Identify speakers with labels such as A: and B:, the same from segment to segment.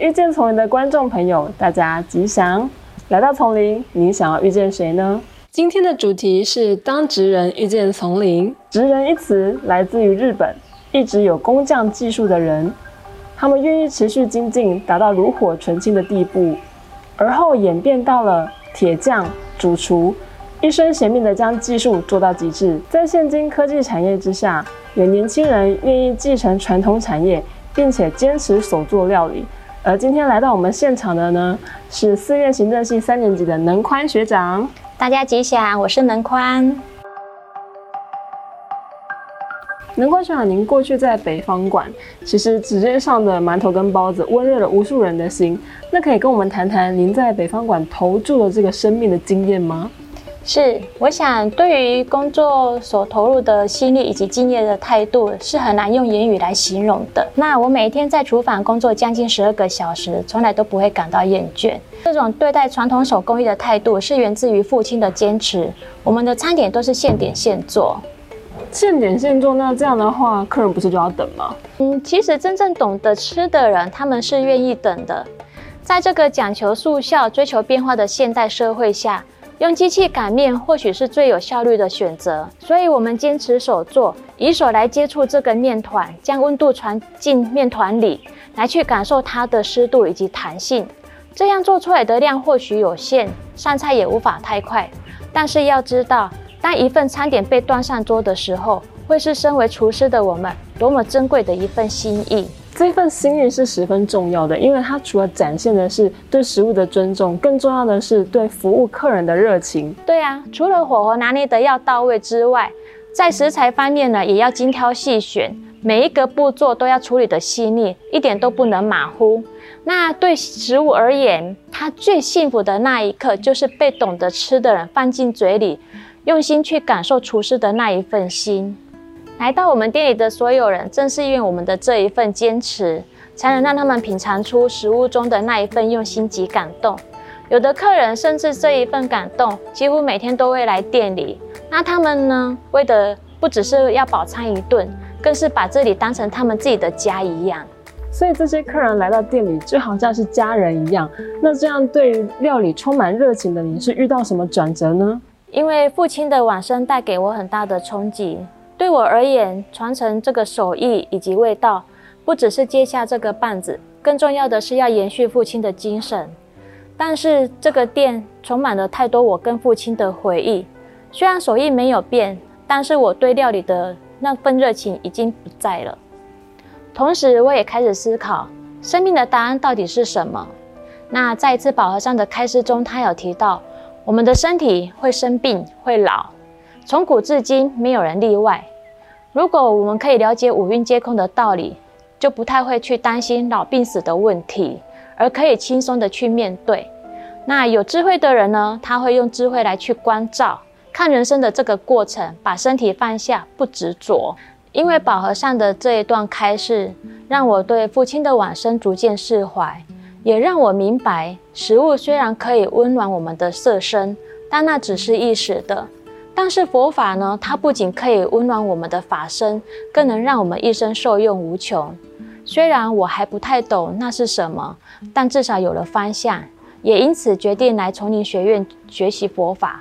A: 遇见丛林的观众朋友，大家吉祥！来到丛林，你想要遇见谁呢？今天的主题是当职人遇见丛林。职人一词来自于日本，一直有工匠技术的人，他们愿意持续精进，达到炉火纯青的地步，而后演变到了铁匠、主厨，一生悬命的将技术做到极致。在现今科技产业之下，有年轻人愿意继承传统产业，并且坚持手做料理。而今天来到我们现场的呢，是四院行政系三年级的能宽学长。
B: 大家吉祥，我是能宽。
A: 能宽学长，您过去在北方馆，其实指尖上的馒头跟包子温热了无数人的心。那可以跟我们谈谈您在北方馆投注的这个生命的经验吗？
B: 是，我想对于工作所投入的心力以及敬业的态度，是很难用言语来形容的。那我每一天在厨房工作将近十二个小时，从来都不会感到厌倦。这种对待传统手工艺的态度，是源自于父亲的坚持。我们的餐点都是现点现做，
A: 现点现做。那这样的话，客人不是就要等吗？
B: 嗯，其实真正懂得吃的人，他们是愿意等的。在这个讲求速效、追求变化的现代社会下。用机器擀面或许是最有效率的选择，所以我们坚持手做，以手来接触这个面团，将温度传进面团里，来去感受它的湿度以及弹性。这样做出来的量或许有限，上菜也无法太快。但是要知道，当一份餐点被端上桌的时候，会是身为厨师的我们多么珍贵的一份心意。
A: 这份心意是十分重要的，因为它除了展现的是对食物的尊重，更重要的是对服务客人的热情。
B: 对啊，除了火候拿捏的要到位之外，在食材方面呢，也要精挑细选，每一个步骤都要处理的细腻，一点都不能马虎。那对食物而言，它最幸福的那一刻，就是被懂得吃的人放进嘴里，用心去感受厨师的那一份心。来到我们店里的所有人，正是因为我们的这一份坚持，才能让他们品尝出食物中的那一份用心及感动。有的客人甚至这一份感动，几乎每天都会来店里。那他们呢，为的不只是要饱餐一顿，更是把这里当成他们自己的家一样。
A: 所以这些客人来到店里，就好像是家人一样。那这样对料理充满热情的你，是遇到什么转折呢？
B: 因为父亲的往生带给我很大的冲击。对我而言，传承这个手艺以及味道，不只是接下这个棒子，更重要的是要延续父亲的精神。但是这个店充满了太多我跟父亲的回忆。虽然手艺没有变，但是我对料理的那份热情已经不在了。同时，我也开始思考生命的答案到底是什么。那在一次宝和上的开示中，他有提到，我们的身体会生病，会老。从古至今，没有人例外。如果我们可以了解五蕴皆空的道理，就不太会去担心老病死的问题，而可以轻松的去面对。那有智慧的人呢？他会用智慧来去关照，看人生的这个过程，把身体放下，不执着。因为宝和尚的这一段开示，让我对父亲的往生逐渐释怀，也让我明白，食物虽然可以温暖我们的色身，但那只是一时的。但是佛法呢，它不仅可以温暖我们的法身，更能让我们一生受用无穷。虽然我还不太懂那是什么，但至少有了方向，也因此决定来丛林学院学习佛法。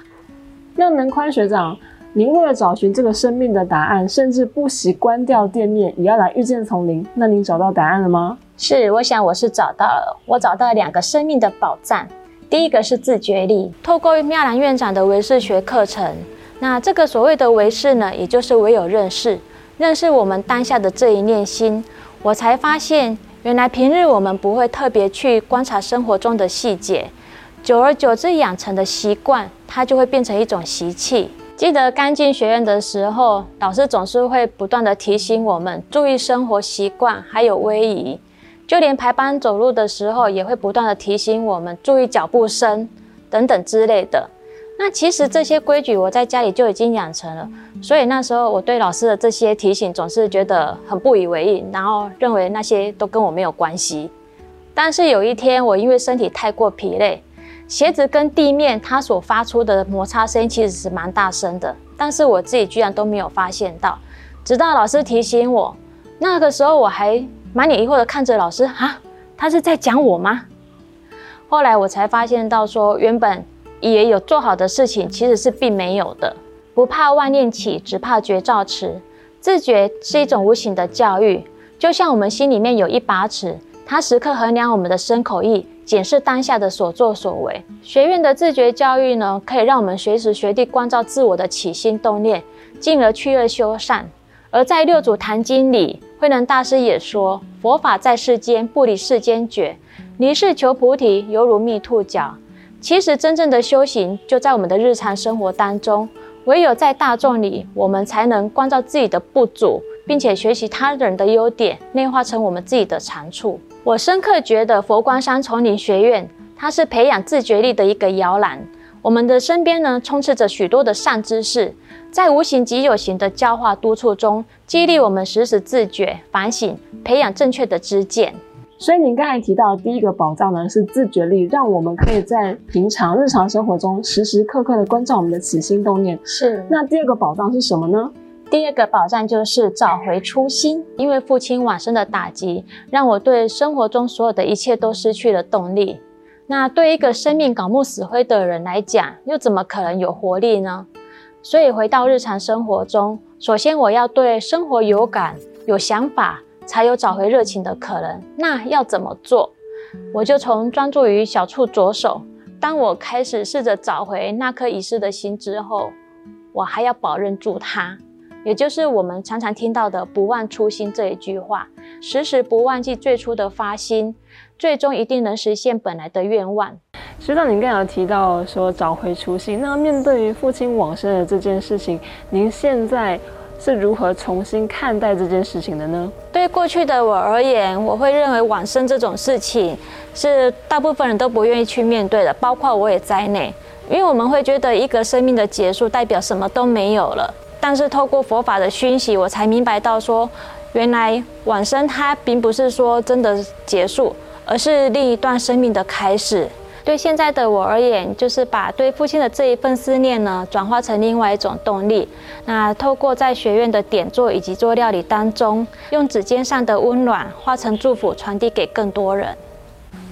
A: 那能宽学长，您为了找寻这个生命的答案，甚至不惜关掉店面，也要来遇见丛林。那您找到答案了吗？
B: 是，我想我是找到了。我找到了两个生命的宝藏。第一个是自觉力，透过妙兰院长的唯识学课程。那这个所谓的唯识呢，也就是唯有认识，认识我们当下的这一念心，我才发现，原来平日我们不会特别去观察生活中的细节，久而久之养成的习惯，它就会变成一种习气。记得刚进学院的时候，老师总是会不断的提醒我们注意生活习惯，还有威仪，就连排班走路的时候，也会不断的提醒我们注意脚步声等等之类的。那其实这些规矩我在家里就已经养成了，所以那时候我对老师的这些提醒总是觉得很不以为意，然后认为那些都跟我没有关系。但是有一天我因为身体太过疲累，鞋子跟地面它所发出的摩擦声其实是蛮大声的，但是我自己居然都没有发现到，直到老师提醒我，那个时候我还满脸疑惑的看着老师，啊，他是在讲我吗？后来我才发现到说，原本以为有做好的事情，其实是并没有的。不怕万念起，只怕觉照迟。自觉是一种无形的教育，就像我们心里面有一把尺，它时刻衡量我们的身口意，检视当下的所作所为。学院的自觉教育呢，可以让我们随时随地关照自我的起心动念，进而去恶修善。而在六祖坛经里，慧能大师也说：“佛法在世间，不离世间觉；离世求菩提，犹如觅兔角。”其实，真正的修行就在我们的日常生活当中。唯有在大众里，我们才能关照自己的不足，并且学习他人的优点，内化成我们自己的长处。我深刻觉得佛光山丛林学院，它是培养自觉力的一个摇篮。我们的身边呢，充斥着许多的善知识，在无形及有形的教化督促中，激励我们时时自觉反省，培养正确的知见。
A: 所以您刚才提到第一个宝藏呢，是自觉力，让我们可以在平常日常生活中时时刻刻的关照我们的起心动念。
B: 是。
A: 那第二个宝藏是什么呢？
B: 第二个宝藏就是找回初心。因为父亲往生的打击，让我对生活中所有的一切都失去了动力。那对一个生命槁木死灰的人来讲，又怎么可能有活力呢？所以回到日常生活中，首先我要对生活有感、有想法。才有找回热情的可能。那要怎么做？我就从专注于小处着手。当我开始试着找回那颗遗失的心之后，我还要保认住它，也就是我们常常听到的“不忘初心”这一句话，时时不忘记最初的发心，最终一定能实现本来的愿望。
A: 学长，您刚才提到说找回初心，那面对于父亲往生的这件事情，您现在？是如何重新看待这件事情的呢？
B: 对过去的我而言，我会认为往生这种事情是大部分人都不愿意去面对的，包括我也在内。因为我们会觉得一个生命的结束代表什么都没有了。但是透过佛法的熏习，我才明白到说，原来往生它并不是说真的结束，而是另一段生命的开始。对现在的我而言，就是把对父亲的这一份思念呢，转化成另外一种动力。那透过在学院的点做以及做料理当中，用指尖上的温暖化成祝福，传递给更多人。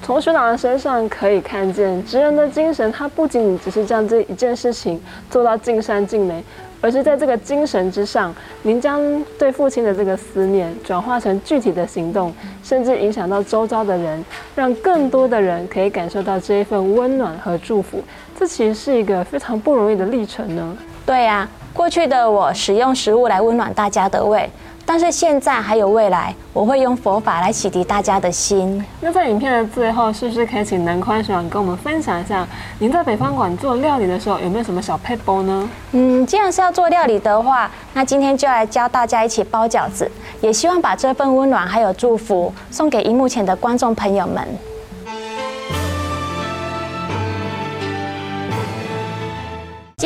A: 从学长的身上可以看见，职人的精神，他不仅仅只是将这一件事情做到尽善尽美。而是在这个精神之上，您将对父亲的这个思念转化成具体的行动，甚至影响到周遭的人，让更多的人可以感受到这一份温暖和祝福。这其实是一个非常不容易的历程呢。
B: 对呀，过去的我使用食物来温暖大家的胃。但是现在还有未来，我会用佛法来洗涤大家的心。
A: 那在影片的最后，是不是可以请南宽学长跟我们分享一下，您在北方馆做料理的时候有没有什么小配包呢？
B: 嗯，既然是要做料理的话，那今天就来教大家一起包饺子，也希望把这份温暖还有祝福送给荧幕前的观众朋友们。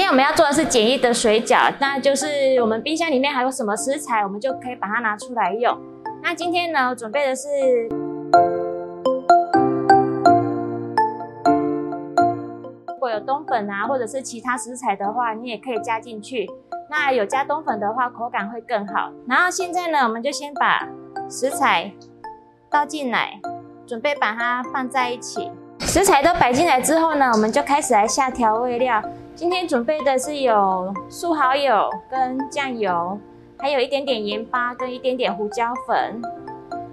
B: 我们要做的是简易的水饺，那就是我们冰箱里面还有什么食材，我们就可以把它拿出来用。那今天呢，准备的是，如果有冬粉啊，或者是其他食材的话，你也可以加进去。那有加冬粉的话，口感会更好。然后现在呢，我们就先把食材倒进来，准备把它放在一起。食材都摆进来之后呢，我们就开始来下调味料。今天准备的是有素蚝油跟酱油，还有一点点盐巴跟一点点胡椒粉。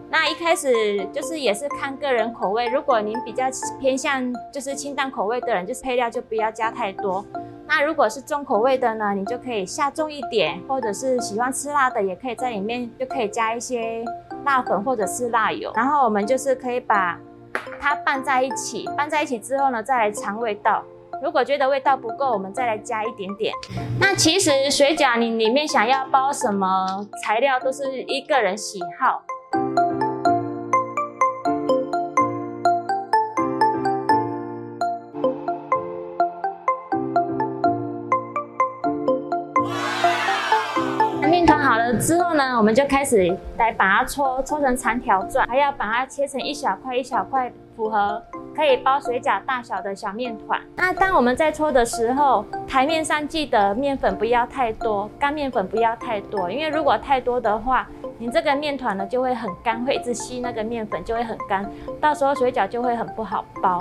B: 那一开始就是也是看个人口味，如果您比较偏向就是清淡口味的人，就是配料就不要加太多。那如果是重口味的呢，你就可以下重一点，或者是喜欢吃辣的，也可以在里面就可以加一些辣粉或者是辣油。然后我们就是可以把它拌在一起，拌在一起之后呢，再来尝味道。如果觉得味道不够，我们再来加一点点。那其实水饺你里面想要包什么材料，都是一个人喜好。面团好了之后呢，我们就开始来把它搓，搓成长条状，还要把它切成一小块一小块，符合。可以包水饺大小的小面团。那当我们在搓的时候，台面上记得面粉不要太多，干面粉不要太多，因为如果太多的话，你这个面团呢就会很干，会一直吸那个面粉，就会很干，到时候水饺就会很不好包。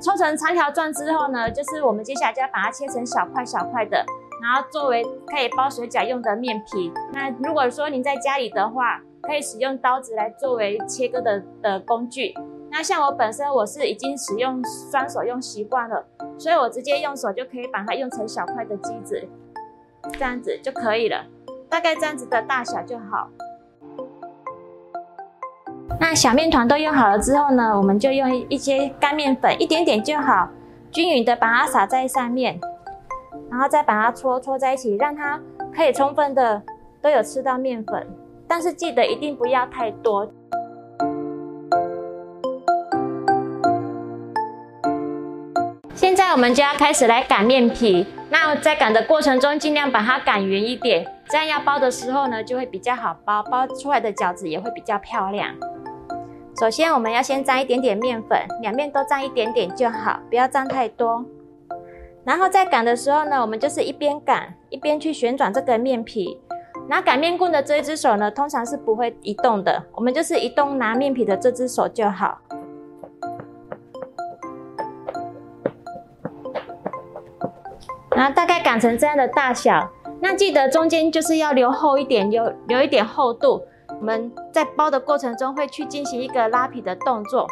B: 搓成长条状之后呢，就是我们接下来就要把它切成小块小块的，然后作为可以包水饺用的面皮。那如果说您在家里的话，可以使用刀子来作为切割的的工具。那像我本身我是已经使用双手用习惯了，所以我直接用手就可以把它用成小块的机子，这样子就可以了，大概这样子的大小就好。那小面团都用好了之后呢，我们就用一些干面粉，一点点就好，均匀的把它撒在上面，然后再把它搓搓在一起，让它可以充分的都有吃到面粉。但是记得一定不要太多。我们就要开始来擀面皮。那在擀的过程中，尽量把它擀圆一点，这样要包的时候呢，就会比较好包，包出来的饺子也会比较漂亮。首先，我们要先沾一点点面粉，两面都沾一点点就好，不要沾太多。然后在擀的时候呢，我们就是一边擀一边去旋转这个面皮。拿擀面棍的这一只手呢，通常是不会移动的，我们就是移动拿面皮的这只手就好。然后大概擀成这样的大小，那记得中间就是要留厚一点，留留一点厚度。我们在包的过程中会去进行一个拉皮的动作。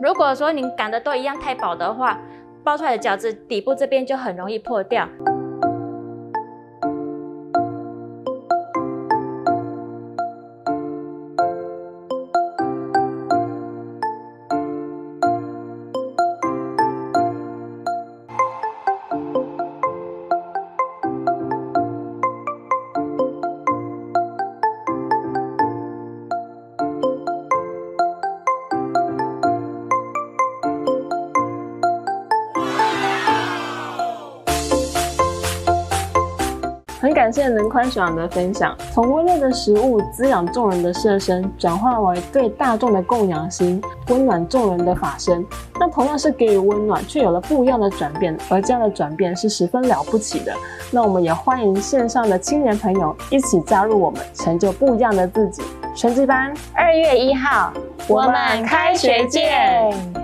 B: 如果说你擀的都一样太薄的话，包出来的饺子底部这边就很容易破掉。
A: 谢能宽爽的分享，从温热的食物滋养众人的色身，转化为对大众的供养心，温暖众人的法身。那同样是给予温暖，却有了不一样的转变，而这样的转变是十分了不起的。那我们也欢迎线上的青年朋友一起加入我们，成就不一样的自己。成绩班
B: 二月一号，我们开学见。